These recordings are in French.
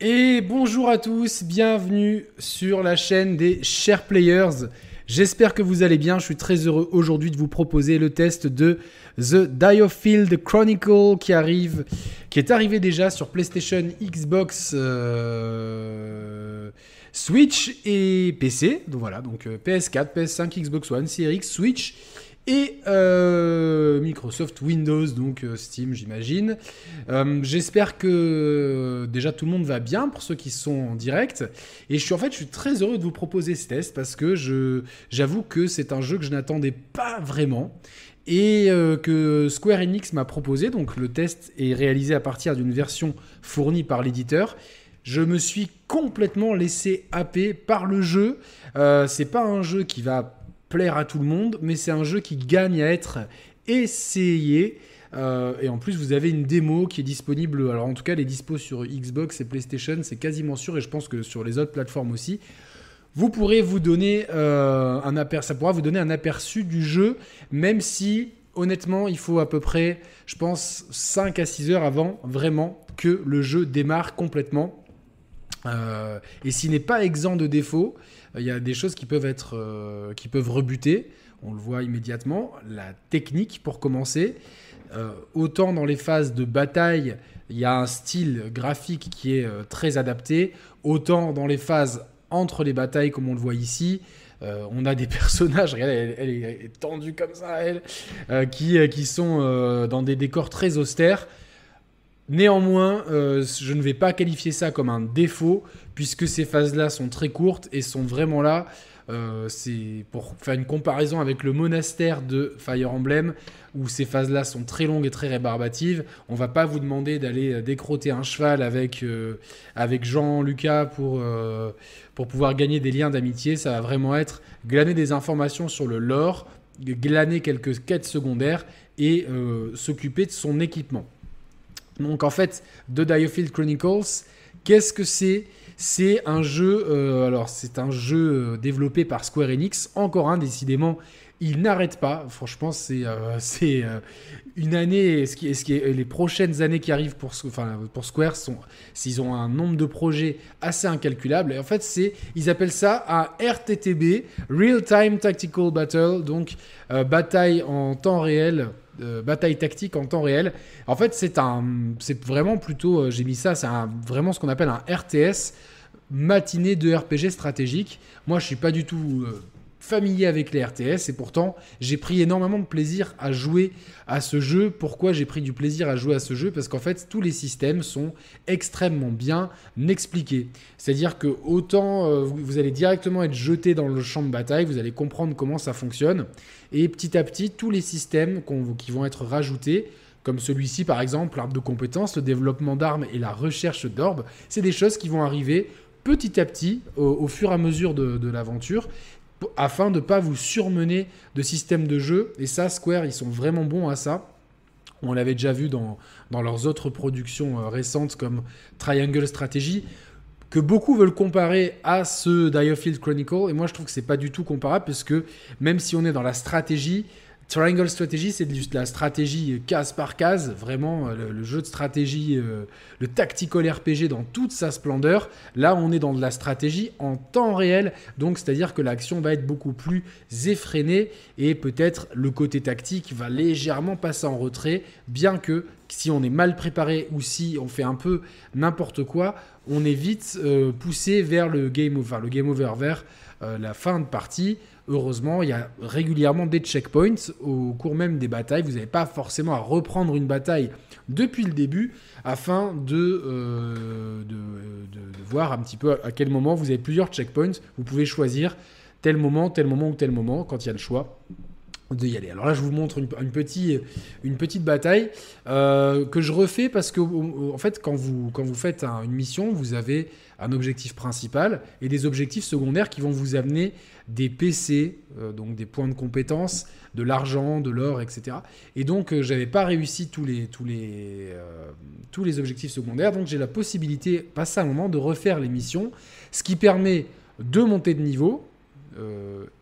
Et bonjour à tous, bienvenue sur la chaîne des Chers Players. J'espère que vous allez bien. Je suis très heureux aujourd'hui de vous proposer le test de The Diofield Chronicle qui arrive, qui est arrivé déjà sur PlayStation, Xbox, euh, Switch et PC. Donc voilà, donc PS4, PS5, Xbox One, Series X, Switch et euh, Microsoft Windows, donc euh, Steam, j'imagine. Euh, j'espère que déjà tout le monde va bien pour ceux qui sont en direct. Et je suis en fait, je suis très heureux de vous proposer ce test parce que je, j'avoue que c'est un jeu que je n'attendais pas vraiment et que Square Enix m'a proposé. Donc le test est réalisé à partir d'une version fournie par l'éditeur. Je me suis complètement laissé happer par le jeu. c'est pas un jeu qui va plaire à tout le monde, mais c'est un jeu qui gagne à être essayé. Euh, et en plus, vous avez une démo qui est disponible. Alors, en tout cas, les dispos sur Xbox et PlayStation, c'est quasiment sûr. Et je pense que sur les autres plateformes aussi. Vous pourrez vous donner euh, un aperçu. Ça pourra vous donner un aperçu du jeu, même si, honnêtement, il faut à peu près, je pense, 5 à 6 heures avant vraiment que le jeu démarre complètement. Euh, et s'il n'est pas exempt de défauts, il y a des choses qui peuvent être, euh, qui peuvent rebuter. On le voit immédiatement. La technique, pour commencer. Euh, autant dans les phases de bataille, il y a un style graphique qui est euh, très adapté. Autant dans les phases entre les batailles, comme on le voit ici, on a des personnages, regardez, elle, est tendue comme ça, elle, qui, qui sont dans des décors très austères. Néanmoins, je ne vais pas qualifier ça comme un défaut, puisque ces phases-là sont très courtes et sont vraiment là. Euh, c'est pour faire une comparaison avec le monastère de Fire Emblem, où ces phases-là sont très longues et très rébarbatives. On va pas vous demander d'aller euh, décroter un cheval avec, euh, avec Jean Lucas pour, pour pouvoir gagner des liens d'amitié. Ça va vraiment être glaner des informations sur le lore, glaner quelques quêtes secondaires et s'occuper de son équipement. Donc en fait, The Diofield Chronicles, qu'est-ce que c'est? C'est un jeu, euh, alors c'est un jeu euh, développé par Square Enix. Encore un, décidément, il n'arrête pas. Franchement, c'est euh, une année. Les prochaines années qui arrivent pour, Square sont, s'ils ont un nombre de projets assez incalculable. En fait, ils appellent ça un RTTB, Real Time Tactical Battle, donc bataille en temps réel. bataille tactique en temps réel. En fait, c'est vraiment plutôt, j'ai mis ça, c'est vraiment ce qu'on appelle un RTS matinée de RPG stratégique. Moi, je suis pas du tout euh, familier avec les RTS et pourtant j'ai pris énormément de plaisir à jouer à ce jeu. Pourquoi j'ai pris du plaisir à jouer à ce jeu? Parce qu'en fait tous les systèmes sont extrêmement bien expliqués. C'est-à-dire que autant euh, vous, allez directement être jeté dans le champ de bataille, vous allez comprendre comment ça fonctionne et petit à petit tous les systèmes qui vont être rajoutés comme celui-ci par exemple, l'arbre de compétences, le développement d'armes et la recherche d'orbes, c'est des choses qui vont arriver petit à petit au, fur et à mesure de, l'aventure afin de ne pas vous surmener de systèmes de jeu. Et ça, Square, ils sont vraiment bons à ça. On l'avait déjà vu dans, dans, leurs autres productions euh, récentes comme Triangle Strategy, que beaucoup veulent comparer à ce Diofield Chronicle. Et moi, je trouve que c'est pas du tout comparable, parce que même si on est dans la stratégie, Triangle Strategy, c'est de la stratégie case par case, vraiment euh, le, jeu de stratégie, euh, le tactical RPG dans toute sa splendeur. Là, on est dans de la stratégie en temps réel, donc c'est-à-dire que l'action va être beaucoup plus effrénée et peut-être le côté tactique va légèrement passer en retrait, bien que si on est mal préparé ou si on fait un peu n'importe quoi, on est vite euh, poussé vers le game over, le game over vers la fin de partie heureusement, il y a régulièrement des checkpoints au cours même des batailles. Vous n'avez pas forcément à reprendre une bataille depuis le début afin de, euh, de, voir un petit peu à quel moment vous avez plusieurs checkpoints. Vous pouvez choisir tel moment, tel moment ou tel moment quand il y a le choix de y aller. Alors là, je vous montre une, petite, bataille euh, que je refais parce que, en fait, quand vous, faites une mission, vous avez un objectif principal et des objectifs secondaires qui vont vous amener des PC, euh, donc des points de compétence, de l'argent, de l'or, etc. Et donc, euh, j'avais pas réussi tous les, euh, tous les objectifs secondaires. Donc, j'ai la possibilité, passé un moment, de refaire les missions, ce qui permet de monter de niveau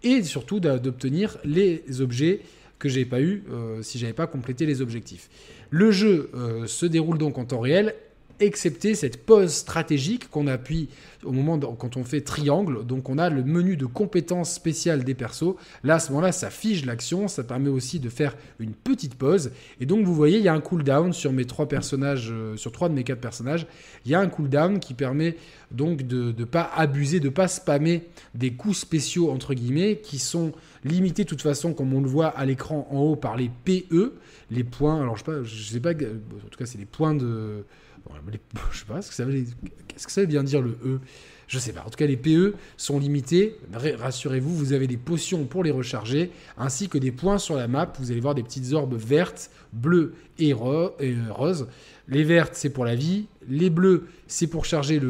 et surtout d'obtenir les objets que j'ai pas eu si j'avais pas complété les objectifs. Le jeu se déroule donc en temps réel excepté cette pause stratégique qu'on appuie au moment quand on fait triangle. Donc on a le menu de compétences spéciales des persos. Là, à ce moment-là, ça fige l'action. Ça permet aussi de faire une petite pause. Et donc vous voyez, il y a un cooldown sur mes trois personnages, euh, sur trois de mes quatre personnages. Il y a un cooldown qui permet donc de ne pas abuser, de ne pas spammer des coups spéciaux entre guillemets qui sont limités de toute façon, comme on le voit à l'écran en haut par les PE, les points. Alors je sais pas, je sais pas, en tout cas c'est les points de je sais pas, ce que ça veut, qu'est-ce bien dire le E? Je sais pas. En tout cas, les PE sont limités. Rassurez-vous, vous avez des potions pour les recharger, ainsi que des points sur la map. Vous allez voir des petites orbes vertes, bleues et, euh, roses. Les vertes, c'est pour la vie. Les bleus, c'est pour charger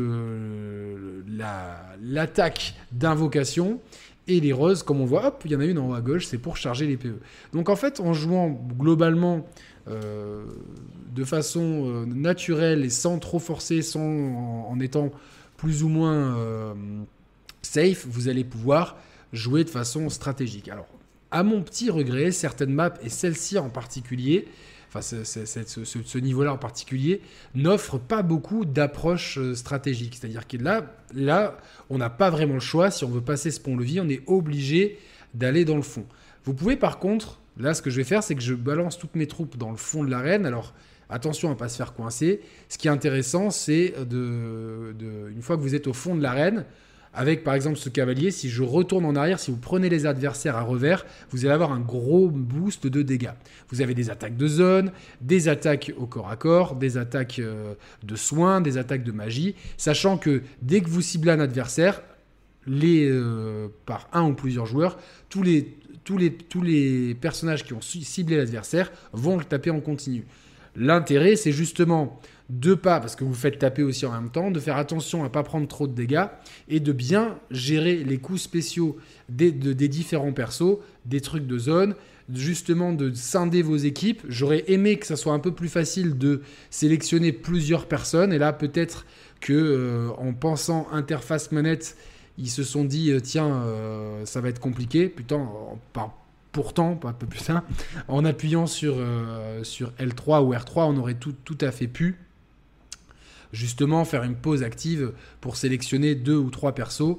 l'attaque d'invocation. Et les roses, comme on voit, il y en a une en haut à gauche, c'est pour charger les PE. Donc en fait, en jouant globalement euh, de façon euh, naturelle et sans trop forcer, sans, en, étant plus ou moins euh, safe, vous allez pouvoir jouer de façon stratégique. Alors, à mon petit regret, certaines maps, et celle-ci en particulier, enfin ce, niveau-là en particulier, n'offrent pas beaucoup d'approche stratégique. C'est-à-dire que là, là on n'a pas vraiment le choix. Si on veut passer ce pont-levis, on est obligé d'aller dans le fond. Vous pouvez par contre Là, ce que je vais faire, c'est que je balance toutes mes troupes dans le fond de l'arène. Alors, attention à ne pas se faire coincer. Ce qui est intéressant, c'est de, une fois que vous êtes au fond de l'arène, avec par exemple ce cavalier, si je retourne en arrière, si vous prenez les adversaires à revers, vous allez avoir un gros boost de dégâts. Vous avez des attaques de zone, des attaques au corps à corps, des attaques euh, de soins, des attaques de magie, sachant que dès que vous ciblez un adversaire, les, euh, par un ou plusieurs joueurs, tous les, tous les, personnages qui ont ciblé l'adversaire vont le taper en continu. L'intérêt, c'est justement de pas, parce que vous faites taper aussi en même temps, de faire attention à ne pas prendre trop de dégâts et de bien gérer les coups spéciaux des, des différents persos, des trucs de zone, justement de scinder vos équipes. J'aurais aimé que ça soit un peu plus facile de sélectionner plusieurs personnes et là peut-être que euh, en pensant interface manette ils se sont dit euh, tiens, euh, ça va être compliqué. Putain, pourtant, pas peu plus en appuyant sur, euh, sur L3 ou R3, on aurait tout, tout à fait pu justement faire une pause active pour sélectionner deux ou trois persos,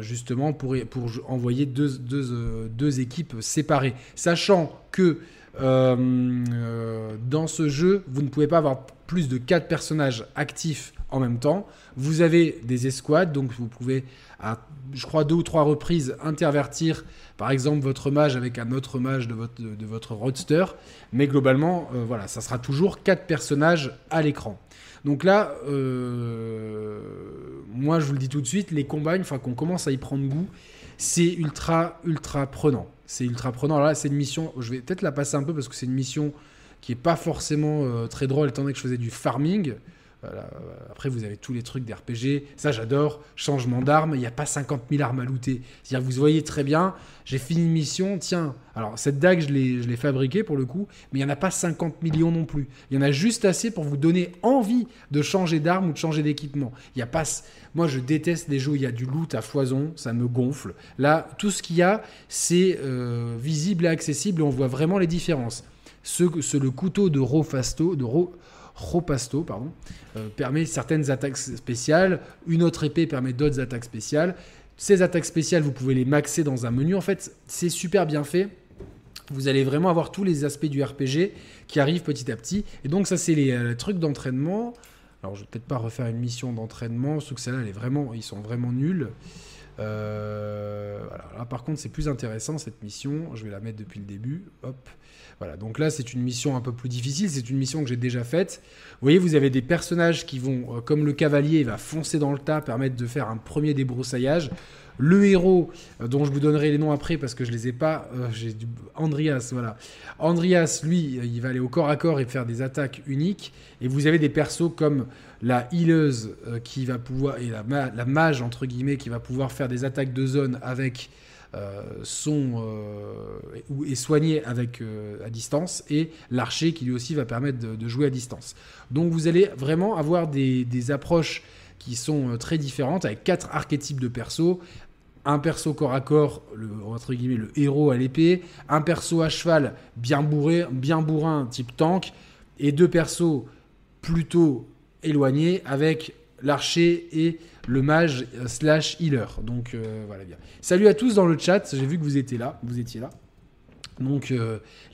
justement pour, pour envoyer deux, deux, deux, équipes séparées. Sachant que dans ce jeu, vous ne pouvez pas avoir plus de quatre personnages actifs en même temps. Vous avez des escouades, donc vous pouvez, à, je crois, deux ou trois reprises intervertir, par exemple, votre mage avec un autre mage de votre, de, votre roadster. Mais globalement, euh, voilà, ça sera toujours quatre personnages à l'écran. Donc là, euh, moi, je vous le dis tout de suite, les combats, une fois qu'on commence à y prendre goût, c'est ultra, ultra prenant. C'est ultra prenant. Alors là, c'est une mission, je vais peut-être la passer un peu parce que c'est une mission qui n'est pas forcément euh, très drôle étant donné que je faisais du farming. Après, vous avez tous les trucs d'RPG. Ça, j'adore. Changement d'armes. Il n'y a pas 50 000 armes à looter. C'est-à-dire, vous voyez très bien, j'ai fini une mission. Tiens, alors cette dague, je l'ai fabriquée pour le coup, mais il n'y en a pas 50 millions non plus. Il y en a juste assez pour vous donner envie de changer d'arme ou de changer d'équipement. Il y a pas. Moi, je déteste les jeux où il y a du loot à foison. Ça me gonfle. Là, tout ce qu'il y a, c'est euh, visible et accessible et on voit vraiment les différences. Ce, ce le couteau de Rofasto, de Ro, Ropasto, pardon, euh, permet certaines attaques spéciales. Une autre épée permet d'autres attaques spéciales. Ces attaques spéciales, vous pouvez les maxer dans un menu. En fait, c'est super bien fait. Vous allez vraiment avoir tous les aspects du RPG qui arrivent petit à petit. Et donc, ça, c'est les, euh, trucs d'entraînement. Alors, je vais peut-être pas refaire une mission d'entraînement, sauf que celle-là, elle est vraiment, ils sont vraiment nuls. Euh, Là, par contre, c'est plus intéressant cette mission. Je vais la mettre depuis le début. Hop. Voilà, donc là c'est une mission un peu plus difficile, c'est une mission que j'ai déjà faite. Vous voyez, vous avez des personnages qui vont, euh, comme le cavalier, va foncer dans le tas, permettre de faire un premier débroussaillage. Le héros, euh, dont je vous donnerai les noms après parce que je les ai pas, j'ai Andreas, voilà. Andreas, lui, il va aller au corps à corps et faire des attaques uniques. Et vous avez des persos comme la healeuse qui va pouvoir, et la, mage, entre guillemets, qui va pouvoir faire des attaques de zone avec euh, sont euh, est soigné avec euh, à distance et l'archer qui lui aussi va permettre de, jouer à distance. Donc vous allez vraiment avoir des, approches qui sont très différentes avec quatre archétypes de persos un perso corps à corps, le, entre guillemets le héros à l'épée, un perso à cheval bien bourré, bien bourrin type tank, et deux persos plutôt éloigné avec l'archer et le mage slash healer. Donc voilà bien. Salut à tous dans le chat, j'ai vu que vous étiez là, vous étiez là. Donc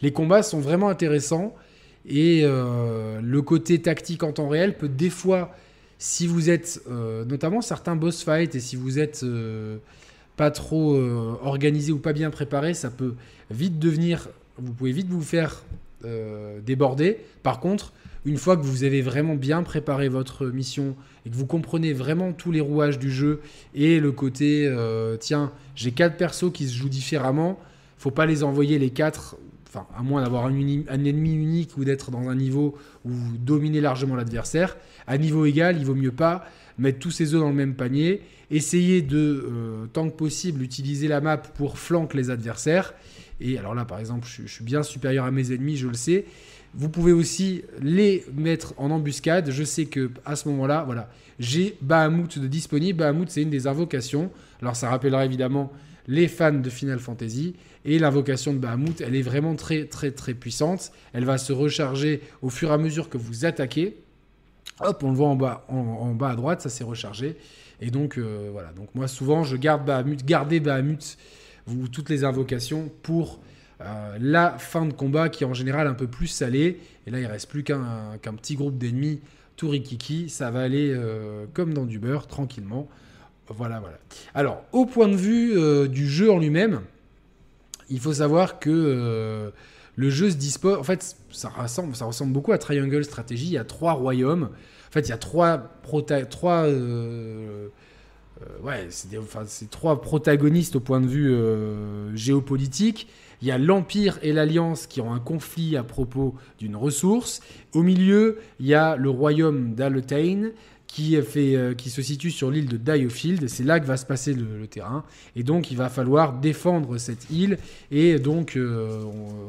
les combats sont vraiment intéressants et le côté tactique en temps réel peut des fois si vous êtes, euh, notamment certains boss fights, et si vous êtes euh, pas trop euh, organisé ou pas bien préparé, ça peut vite devenir, vous pouvez vite vous faire déborder. Par contre, une fois que vous avez vraiment bien préparé votre mission et que vous comprenez vraiment tous les rouages du jeu et le côté, tiens, j'ai quatre persos qui se jouent différemment, faut pas les envoyer les quatre enfin, à moins d'avoir un, ennemi unique ou d'être dans un niveau où vous dominez largement l'adversaire, à niveau égal, il vaut mieux pas mettre tous ses œufs dans le même panier, essayer de, euh, tant que possible, utiliser la map pour flanquer les adversaires. Et alors là, par exemple, je, suis bien supérieur à mes ennemis, je le sais. Vous pouvez aussi les mettre en embuscade. Je sais que à ce moment-là, voilà, j'ai Bahamut de disponible. Bahamut, c'est une des invocations. Alors ça rappellera évidemment les fans de Final Fantasy. Et l'invocation de Bahamut, elle est vraiment très très très puissante. Elle va se recharger au fur et à mesure que vous attaquez. Hop, on le voit en bas, en, bas à droite, ça s'est rechargé. Et donc euh, voilà, donc moi souvent je garde Bahamut, gardez Bahamut, toutes les invocations pour euh, la fin de combat qui est en général un peu plus salée. Et là il reste plus qu'un petit groupe d'ennemis tout rikiki, ça va aller euh, comme dans du beurre, tranquillement. Voilà, voilà. Alors, au point de vue euh, du jeu en lui-même, il faut savoir que le jeu se dispose. En fait, ça ressemble, beaucoup à Triangle Strategy. Il y a trois royaumes. En fait, il y a trois protagonistes au point de vue géopolitique. Il y a l'Empire et l'Alliance qui ont un conflit à propos d'une ressource. Au milieu, il y a le royaume d'Aletain euh, qui se situe sur l'île de Diofield. C'est là que va se passer le, terrain. Et donc, il va falloir défendre cette île. Et donc, euh,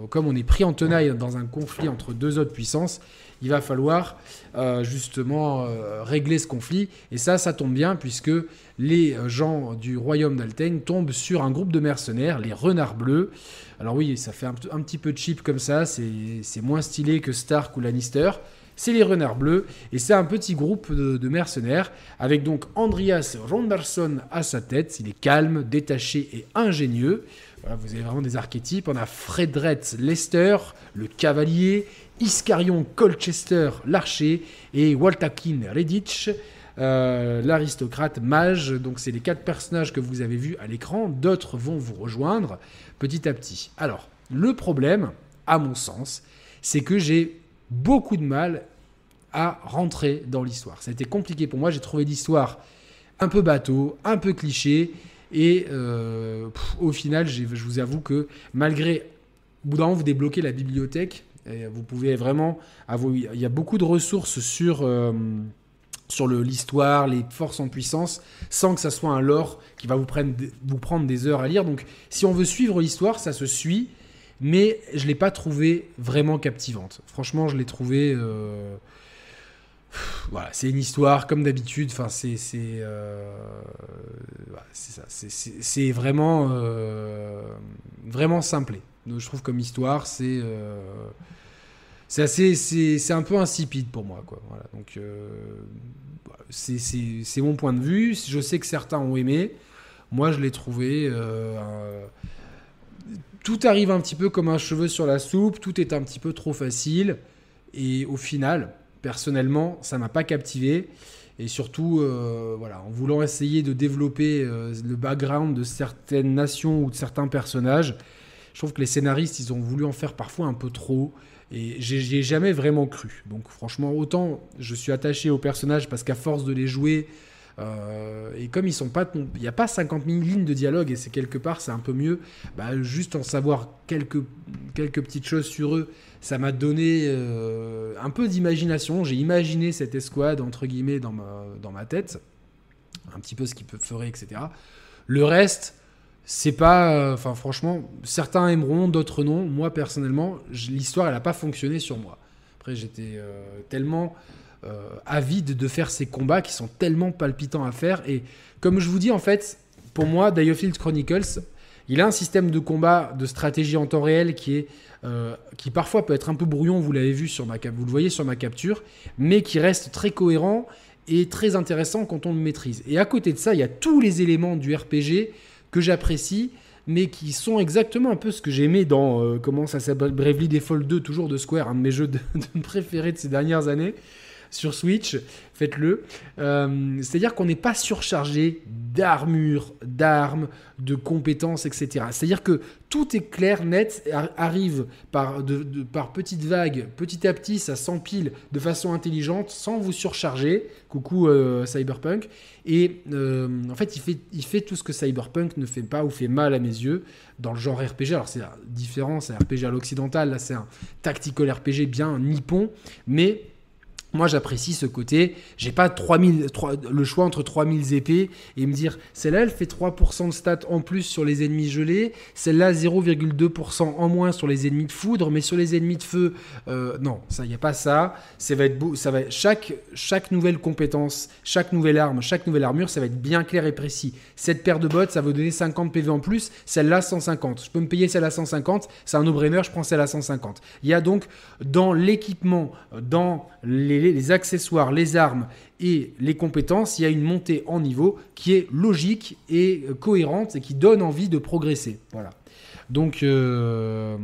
comme on est pris en tenaille dans un conflit entre deux autres puissances, il va falloir euh, justement régler ce conflit. Et ça, ça tombe bien puisque les gens du royaume d'Alten tombent sur un groupe de mercenaires, les renards bleus. Alors oui, ça fait un, un petit peu cheap comme ça, c'est moins stylé que Stark ou Lannister c'est les Renards Bleus, et c'est un petit groupe de, mercenaires, avec donc Andreas Ronderson à sa tête, il est calme, détaché et ingénieux. vous avez vraiment des archétypes. On a Fredret Lester, le cavalier, Iscarion Colchester, l'archer, et Waltakin Redditch, euh, l'aristocrate mage. Donc c'est les quatre personnages que vous avez vus à l'écran. D'autres vont vous rejoindre petit à petit. Alors, le problème, à mon sens, c'est que j'ai beaucoup de mal à rentrer dans l'histoire. Ça a été compliqué pour moi. J'ai trouvé l'histoire un peu bateau, un peu cliché. Et euh, au final, je vous avoue que malgré. Au bout vous débloquez la bibliothèque. Vous pouvez vraiment. Il y a beaucoup de ressources sur. Euh, sur l'histoire, les forces en puissance, sans que ça soit un lore qui va vous prendre, vous prendre des heures à lire. Donc, si on veut suivre l'histoire, ça se suit mais je l'ai pas trouvée vraiment captivante. Franchement, je l'ai trouvée. Euh, voilà, c'est une histoire comme d'habitude. Enfin, c'est c'est euh, ça. C'est vraiment vraiment simplé. je trouve comme histoire, c'est c'est assez c'est un peu insipide pour moi, quoi. Donc c'est mon point de vue. Je sais que certains ont aimé. Moi, je l'ai trouvé tout arrive un petit peu comme un cheveu sur la soupe, tout est un petit peu trop facile. Et au final, personnellement, ça m'a pas captivé. Et surtout, euh, voilà, en voulant essayer de développer euh, le background de certaines nations ou de certains personnages, je trouve que les scénaristes, ils ont voulu en faire parfois un peu trop. Et j'y ai jamais vraiment cru. Donc franchement, autant je suis attaché aux personnages parce qu'à force de les jouer, euh, et comme ils sont pas, il n'y a pas 50 000 lignes de dialogue et c'est quelque part c'est un peu mieux. Bah, juste en savoir quelques quelques petites choses sur eux, ça m'a donné euh, un peu d'imagination. J'ai imaginé cette escouade entre guillemets dans ma dans ma tête, un petit peu ce qu'ils feraient, etc. Le reste, c'est pas, euh, enfin franchement, certains aimeront, d'autres non. Moi personnellement, l'histoire elle a pas fonctionné sur moi. Après j'étais tellement euh, avide de faire ces combats qui sont tellement palpitants à faire. Et comme je vous dis, en fait, pour moi, Diofield Chronicles, Il a un système de combat, de stratégie en temps réel qui est euh, qui parfois peut être un peu brouillon, vous l'avez vu sur ma vous le voyez sur ma capture, mais qui reste très cohérent et très intéressant quand on le maîtrise. Et à côté de ça, il y a tous les éléments du RPG que j'apprécie, mais qui sont exactement un peu ce que j'aimais dans euh, comment ça s'appelle Bravely Default 2, toujours de Square, un de mes jeux préférés de ces dernières années sur Switch, faites-le. Euh, c'est-à-dire qu'on n'est pas surchargé d'armure, d'armes, de compétences, etc. C'est-à-dire que tout est clair, net, arrive par, par petites vagues, petit à petit, ça s'empile de façon intelligente, sans vous surcharger. Coucou euh, Cyberpunk. Et euh, en fait il, fait, il fait tout ce que Cyberpunk ne fait pas ou fait mal à mes yeux dans le genre RPG. Alors c'est différent, c'est un RPG à l'occidental, là c'est un tactical RPG bien nippon, mais moi, j'apprécie ce côté. J'ai pas 3000, le choix entre 3000 épées et me dire celle-là, elle fait 3% de stats en plus sur les ennemis gelés, celle-là 0,2% en moins sur les ennemis de foudre, mais sur les ennemis de feu, euh, non, ça y a pas ça. Ça va être beau, ça va chaque chaque nouvelle compétence, chaque nouvelle arme, chaque nouvelle armure, ça va être bien clair et précis. Cette paire de bottes, ça va donner 50 PV en plus, celle-là 150. Je peux me payer celle à 150, c'est un no-brainer, je prends celle à 150. Il y a donc dans l'équipement, dans les les, accessoires, les armes et les compétences, il y a une montée en niveau qui est logique et euh, cohérente et qui donne envie de progresser. Voilà. Donc, euh,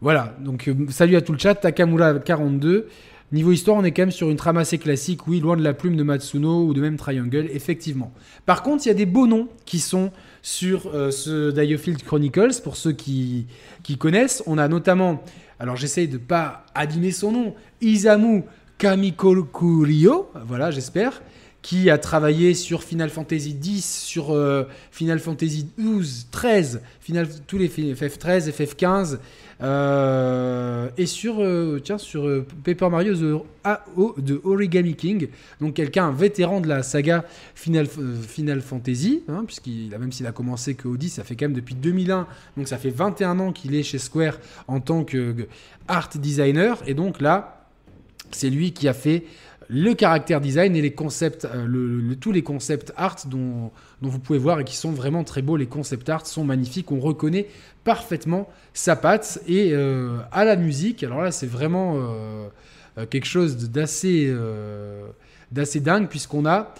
voilà. Donc, euh, salut à tout le chat. Takamura 42. Niveau histoire, on est quand même sur une trame assez classique, oui, loin de la plume de Matsuno ou de même Triangle, effectivement. Par contre, il y a des beaux noms qui sont sur ce Diofield Chronicles, pour ceux qui connaissent. On a notamment alors j'essaye de pas abîmer son nom, Isamu Kamikokurio, voilà j'espère, qui a travaillé sur Final Fantasy X, sur euh, Final Fantasy XII, 13, Final, tous les FF13, FF15, euh, et sur, euh, tiens, sur Paper Mario AO de Origami King, donc quelqu'un, un vétéran de la saga Final, Final Fantasy, hein, puisqu'il a même s'il a commencé que au 10, ça fait quand même depuis 2001, donc ça fait 21 ans qu'il est chez Square en tant que art designer, et donc là, c'est lui qui a fait le caractère design et les concepts, euh, tous les concepts art dont, vous pouvez voir et qui sont vraiment très beaux. Les concepts art sont magnifiques. On reconnaît parfaitement sa patte et euh, à la musique. Alors là, c'est vraiment euh, quelque chose d'assez d'assez dingue puisqu'on a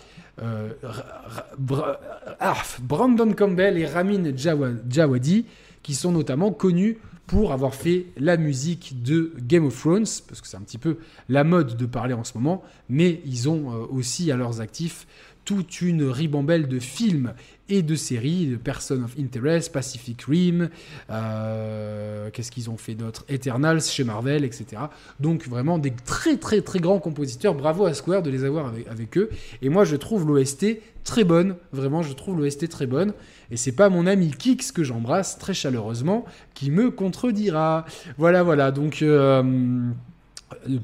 Brandon Campbell et Ramin Djawadi qui sont notamment connus pour avoir fait la musique de Game of Thrones, parce que c'est un petit peu la mode de parler en ce moment, mais ils ont euh, aussi à leurs actifs toute une ribambelle de films et de séries, de Person of Interest, Pacific Rim, euh, qu'est-ce qu'ils ont fait d'autre? Eternals chez Marvel, etc. Donc vraiment des très très très grands compositeurs. Bravo à Square de les avoir avec, eux. Et moi je trouve l'OST très bonne, vraiment je trouve l'OST très bonne. Et c'est pas mon ami Kix que j'embrasse très chaleureusement qui me contredira. Voilà, voilà. Donc. Euh,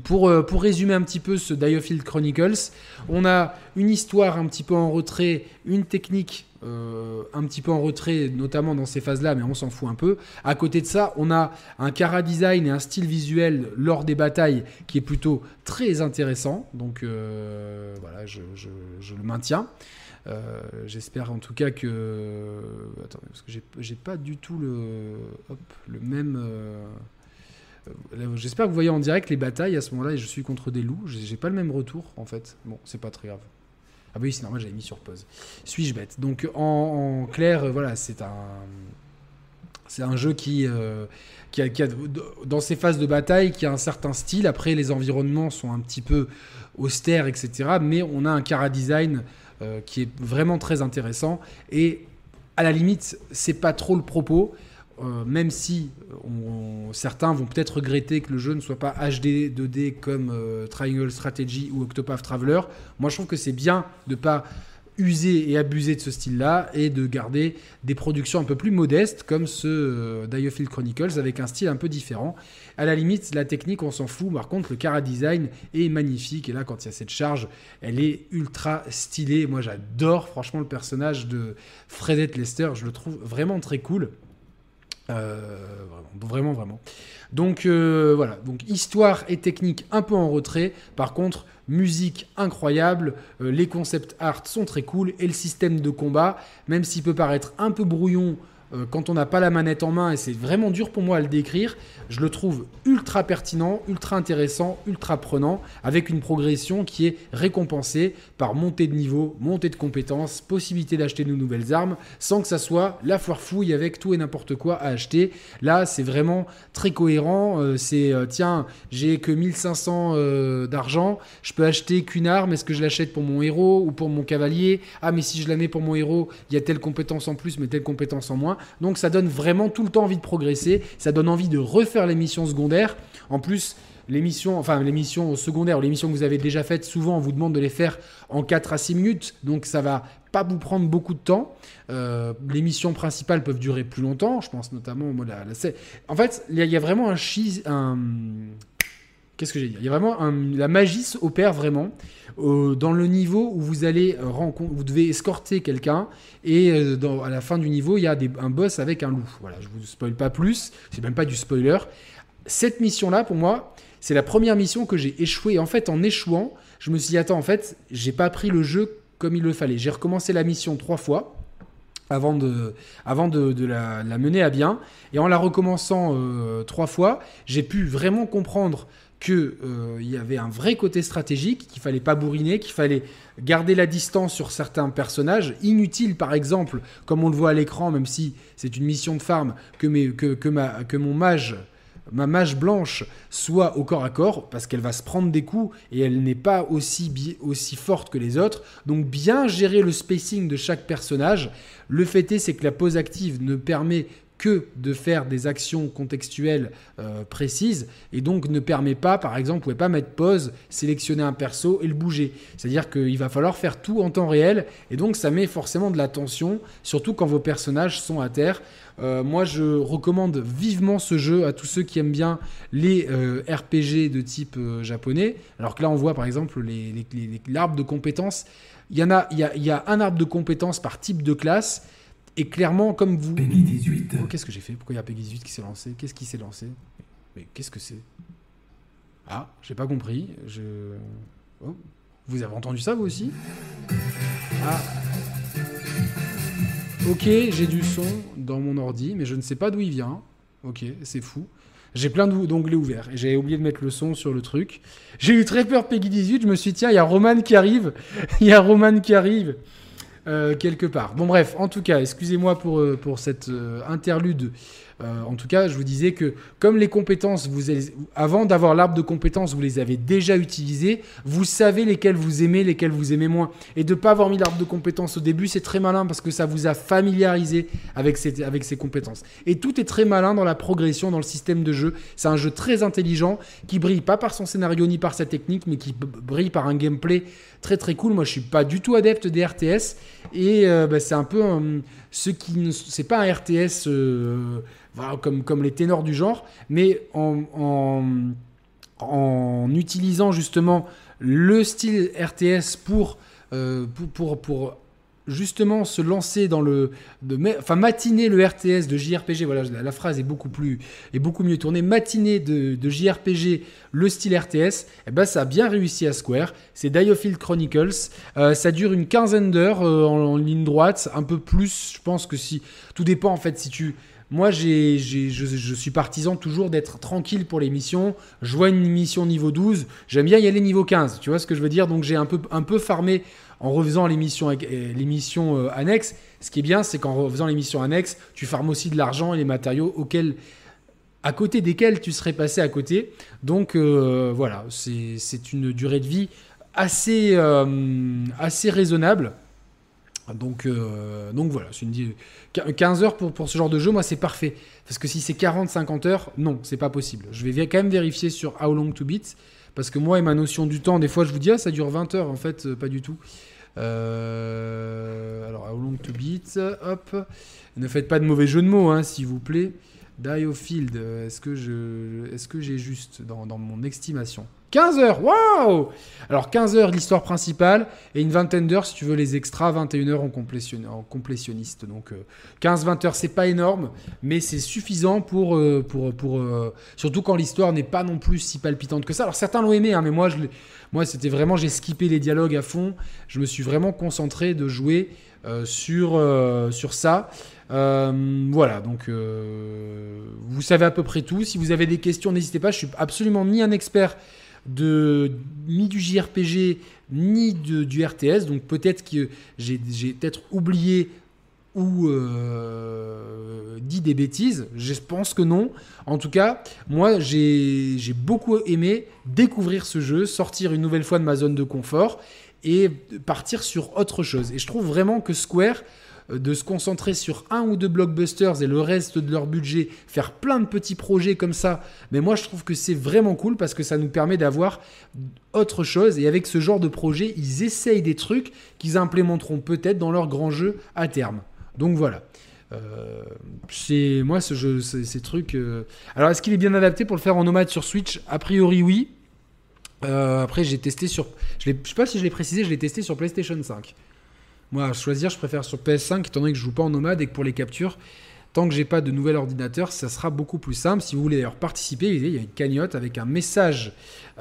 pour, euh, pour, résumer un petit peu ce Diofield Chronicles, on a une histoire un petit peu en retrait, une technique euh, un petit peu en retrait, notamment dans ces phases-là, mais on s'en fout un peu. À côté de ça, on a un cara design et un style visuel lors des batailles qui est plutôt très intéressant. Donc voilà, je, le maintiens. Euh, j'espère en tout cas que. Attendez, parce que j'ai pas du tout le, le même. Euh, j'espère que vous voyez en direct les batailles à ce moment-là et je suis contre des loups. J'ai pas le même retour en fait. Bon, c'est pas très grave. Ah bah oui, c'est normal, j'avais mis sur pause. Suis-je bête? Donc en, clair, voilà, c'est un. C'est un jeu qui, euh, qui, a, qui, a, dans ses phases de bataille, qui a un certain style. Après, les environnements sont un petit peu austères, etc. Mais on a un cara design euh, qui est vraiment très intéressant. Et à la limite, c'est pas trop le propos. Euh, même si certains vont peut-être regretter que le jeu ne soit pas HD 2D comme euh, Triangle Strategy ou Octopath Traveler, moi je trouve que c'est bien de pas user et abuser de ce style-là et de garder des productions un peu plus modestes comme ce euh, Chronicles avec un style un peu différent. À la limite, la technique, on s'en fout. Par contre, le cara design est magnifique. Et là, quand il y a cette charge, elle est ultra stylée. Moi, j'adore franchement le personnage de Fredette Lester. Je le trouve vraiment très cool. Vraiment, vraiment. Donc voilà, donc histoire et technique un peu en retrait. Par contre, musique incroyable, les concepts art sont très cool et le système de combat, même s'il peut paraître un peu brouillon euh, quand on n'a pas la manette en main, et c'est vraiment dur pour moi à le décrire, je le trouve ultra pertinent, ultra intéressant, ultra prenant, avec une progression qui est récompensée par montée de niveau, montée de compétences, possibilité d'acheter de nouvelles armes, sans que ça soit la foire fouille avec tout et n'importe quoi à acheter. Là, c'est vraiment très cohérent. Euh, c'est, euh, tiens, j'ai que 1500 d'argent, je peux acheter qu'une arme, est-ce que je l'achète pour mon héros ou pour mon cavalier? Ah, mais si je la mets pour mon héros, il y a telle compétence en plus, mais telle compétence en moins. Donc ça donne vraiment tout le temps envie de progresser, ça donne envie de refaire les missions secondaires. En plus, les missions, enfin les missions secondaires, les missions que vous avez déjà faites, souvent on vous demande de les faire en 4 à 6 minutes, donc ça va pas vous prendre beaucoup de temps. Euh, les missions principales peuvent durer plus longtemps, je pense notamment au la, la, En fait, il y, a vraiment un, un Qu'est-ce que j'ai dit? Il y a vraiment la magie opère vraiment euh, dans le niveau où vous allez vous devez escorter quelqu'un et euh, à la fin du niveau il y a un boss avec un loup. Voilà, je vous spoil pas plus, c'est même pas du spoiler. Cette mission là pour moi, c'est la première mission que j'ai échoué. En fait, en échouant, je me suis dit attends en fait j'ai pas pris le jeu comme il le fallait. J'ai recommencé la mission trois fois avant de, la, mener à bien. Et en la recommençant euh, trois fois, j'ai pu vraiment comprendre qu'il euh, y avait un vrai côté stratégique, qu'il fallait pas bourriner, qu'il fallait garder la distance sur certains personnages. Inutile, par exemple, comme on le voit à l'écran, même si c'est une mission de farm, que mon mage ma mage blanche soit au corps à corps, parce qu'elle va se prendre des coups et elle n'est pas aussi, aussi forte que les autres. Donc bien gérer le spacing de chaque personnage. Le fait est, c'est que la pause active ne permet que de faire des actions contextuelles euh, précises et donc ne permet pas, par exemple, vous pouvez pas mettre pause, sélectionner un perso et le bouger. C'est-à-dire qu'il va falloir faire tout en temps réel et donc ça met forcément de la tension, surtout quand vos personnages sont à terre. Euh, moi, je recommande vivement ce jeu à tous ceux qui aiment bien les euh, RPG de type japonais. Alors que là, on voit par exemple l'arbre de compétences. Il y, en a, il, y a, il y a un arbre de compétences par type de classe et clairement, comme vous. Peggy 18. Oh, qu'est-ce que j'ai fait? Pourquoi il y a Peggy 18 qui s'est lancé? Qu'est-ce qui s'est lancé? Mais qu'est-ce que c'est? Ah, j'ai pas compris. Je. Oh. Vous avez entendu ça, vous aussi? Ah. Ok, j'ai du son dans mon ordi, mais je ne sais pas d'où il vient. Ok, c'est fou. J'ai plein d'onglets ouverts et j'ai oublié de mettre le son sur le truc. J'ai eu très peur Peggy 18. Je me suis dit, tiens, il y a Roman qui arrive. Il y a Roman qui arrive. Euh, quelque part. Bon bref, en tout cas, excusez-moi pour, euh, pour cette euh, interlude euh, en tout cas, je vous disais que comme les compétences, vous avant d'avoir l'arbre de compétences, vous les avez déjà utilisées, vous savez lesquelles vous aimez, lesquelles vous aimez moins. Et de ne pas avoir mis l'arbre de compétences au début, c'est très malin parce que ça vous a familiarisé avec ces, avec ces compétences. Et tout est très malin dans la progression, dans le système de jeu. C'est un jeu très intelligent qui brille pas par son scénario ni par sa technique, mais qui brille par un gameplay très très cool. Moi, je suis pas du tout adepte des RTS et euh, bah, c'est un peu ce qui ne c'est pas un RTS euh, comme, comme les ténors du genre, mais en, en, utilisant justement le style RTS pour, euh, pour, pour, justement se lancer dans le enfin matiner le RTS de JRPG voilà la, phrase est beaucoup plus est beaucoup mieux tournée matiner de, JRPG le style RTS eh ben ça a bien réussi à Square c'est Diofield Chronicles euh, ça dure une quinzaine d'heures euh, en, en, ligne droite un peu plus je pense que si tout dépend en fait si tu moi, j'ai, je, je, suis partisan toujours d'être tranquille pour les missions. Je vois une mission niveau 12, j'aime bien y aller niveau 15. Tu vois ce que je veux dire? Donc, j'ai un peu, un peu farmé en refaisant les missions euh, annexes. Ce qui est bien, c'est qu'en refaisant les missions annexes, tu farmes aussi de l'argent et les matériaux auxquels, à côté desquels tu serais passé à côté. Donc, euh, voilà, c'est, une durée de vie assez, euh, assez raisonnable. Donc, voilà, c'est une 15 heures pour, ce genre de jeu, moi c'est parfait. Parce que si c'est 40-50 heures, non, c'est pas possible. Je vais quand même vérifier sur How Long to Beat, parce que moi et ma notion du temps, des fois je vous dis, ah ça dure 20 heures, en fait, pas du tout. Euh, alors, How Long to Beat, hop. Ne faites pas de mauvais jeu de mots, hein, s'il vous plaît. Diofield, est-ce que j'ai est juste dans, dans mon estimation? 15 heures, waouh Alors 15 heures l'histoire principale et une vingtaine d'heures si tu veux les extras, 21 heures en, complétionniste. Donc 15-20 euh, heures, c'est pas énorme, mais c'est suffisant pour, euh, pour, pour euh, surtout quand l'histoire n'est pas non plus si palpitante que ça. Alors certains l'ont aimé, hein, mais moi, moi c'était vraiment, j'ai skippé les dialogues à fond. Je me suis vraiment concentré de jouer sur ça. Voilà, donc vous savez à peu près tout. Si vous avez des questions, n'hésitez pas. Je suis absolument ni un expert ni du JRPG ni du RTS. Donc peut-être que j'ai peut-être oublié ou euh, dit des bêtises. Je pense que non. En tout cas, moi j'ai beaucoup aimé découvrir ce jeu, sortir une nouvelle fois de ma zone de confort et partir sur autre chose. Et je trouve vraiment que Square euh, de se concentrer sur un ou deux blockbusters et le reste de leur budget, faire plein de petits projets comme ça. Mais moi, je trouve que c'est vraiment cool parce que ça nous permet d'avoir autre chose. Et avec ce genre de projet, ils essayent des trucs qu'ils implémenteront peut-être dans leur grand jeu à terme. Donc voilà. Euh, c'est moi ce jeu, ces trucs. Euh, alors est-ce qu'il est bien adapté pour le faire en nomade sur Switch? A priori oui. après j'ai testé sur, je, je sais pas si je l'ai précisé, je l'ai testé sur PlayStation 5. Moi, à choisir, je préfère sur PS5, étant donné que je joue pas en nomade et que pour les captures, tant que j'ai pas de nouvel ordinateur, ça sera beaucoup plus simple. Si vous voulez d'ailleurs participer, il y a une cagnotte avec un message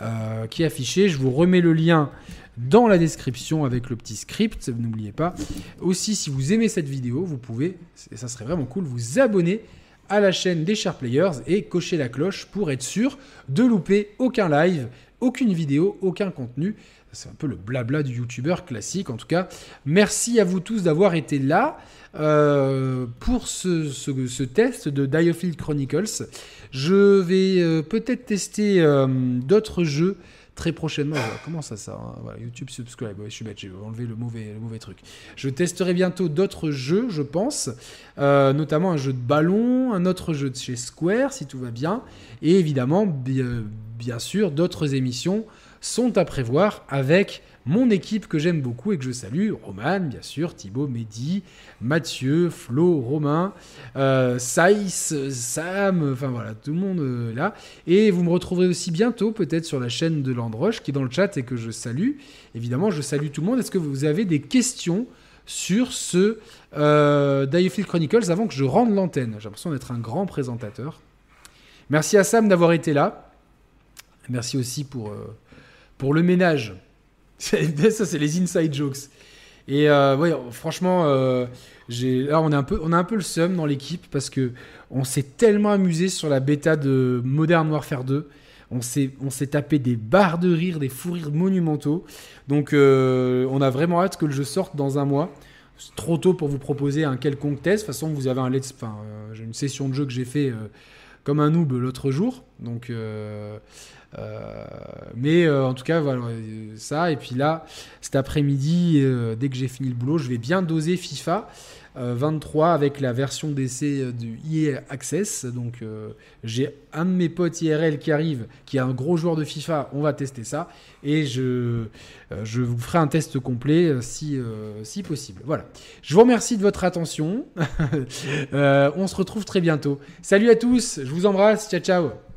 euh, qui est affiché. Je vous remets le lien dans la description avec le petit script, n'oubliez pas. Aussi, si vous aimez cette vidéo, vous pouvez, et ça serait vraiment cool, vous abonner à la chaîne des Sharp Players et cocher la cloche pour être sûr de louper aucun live, aucune vidéo, aucun contenu. C'est un peu le blabla du youtubeur classique. En tout cas, merci à vous tous d'avoir été là euh, pour ce, test de Diofield Chronicles. Je vais euh, peut-être tester euh, d'autres jeux très prochainement. comment ça, ça hein YouTube subscribe. je suis bête, j'ai enlevé le mauvais, le mauvais truc. Je testerai bientôt d'autres jeux, je pense, notamment un jeu de ballon, un autre jeu de chez Square, si tout va bien, et évidemment, bien sûr, d'autres émissions sont à prévoir avec mon équipe que j'aime beaucoup et que je salue, Roman, bien sûr, Thibaut, Mehdi, Mathieu, Flo, Romain, euh, Saïs, Sam, enfin voilà, tout le monde euh, là. Et vous me retrouverez aussi bientôt peut-être sur la chaîne de Landroche qui est dans le chat et que je salue. Évidemment, je salue tout le monde. Est-ce que vous avez des questions sur ce euh, Chronicles avant que je rende l'antenne? J'ai l'impression d'être un grand présentateur. Merci à Sam d'avoir été là. Merci aussi pour... Euh, pour le ménage. ça, c'est les inside jokes. Et euh, franchement, euh, là, on, est un peu, on a un peu le seum dans l'équipe parce que on s'est tellement amusé sur la bêta de Modern Warfare 2. On s'est, tapé des barres de rire, des fous rires monumentaux. Donc, euh, on a vraiment hâte que le jeu sorte dans un mois. Trop tôt pour vous proposer un quelconque test. De toute façon, vous avez un let's, enfin, j'ai une session de jeu que j'ai fait comme un noob l'autre jour. Donc, euh, mais euh, en tout cas, voilà, ça. Et puis là, cet après-midi, euh, dès que j'ai fini le boulot, je vais bien doser FIFA. 23 avec la version d'essai du EA Access. Donc j'ai un de mes potes IRL qui arrive, qui est un gros joueur de FIFA. On va tester ça et je, je vous ferai un test complet si, si possible. Voilà. Je vous remercie de votre attention. on se retrouve très bientôt. Salut à tous. Je vous embrasse. Ciao ciao.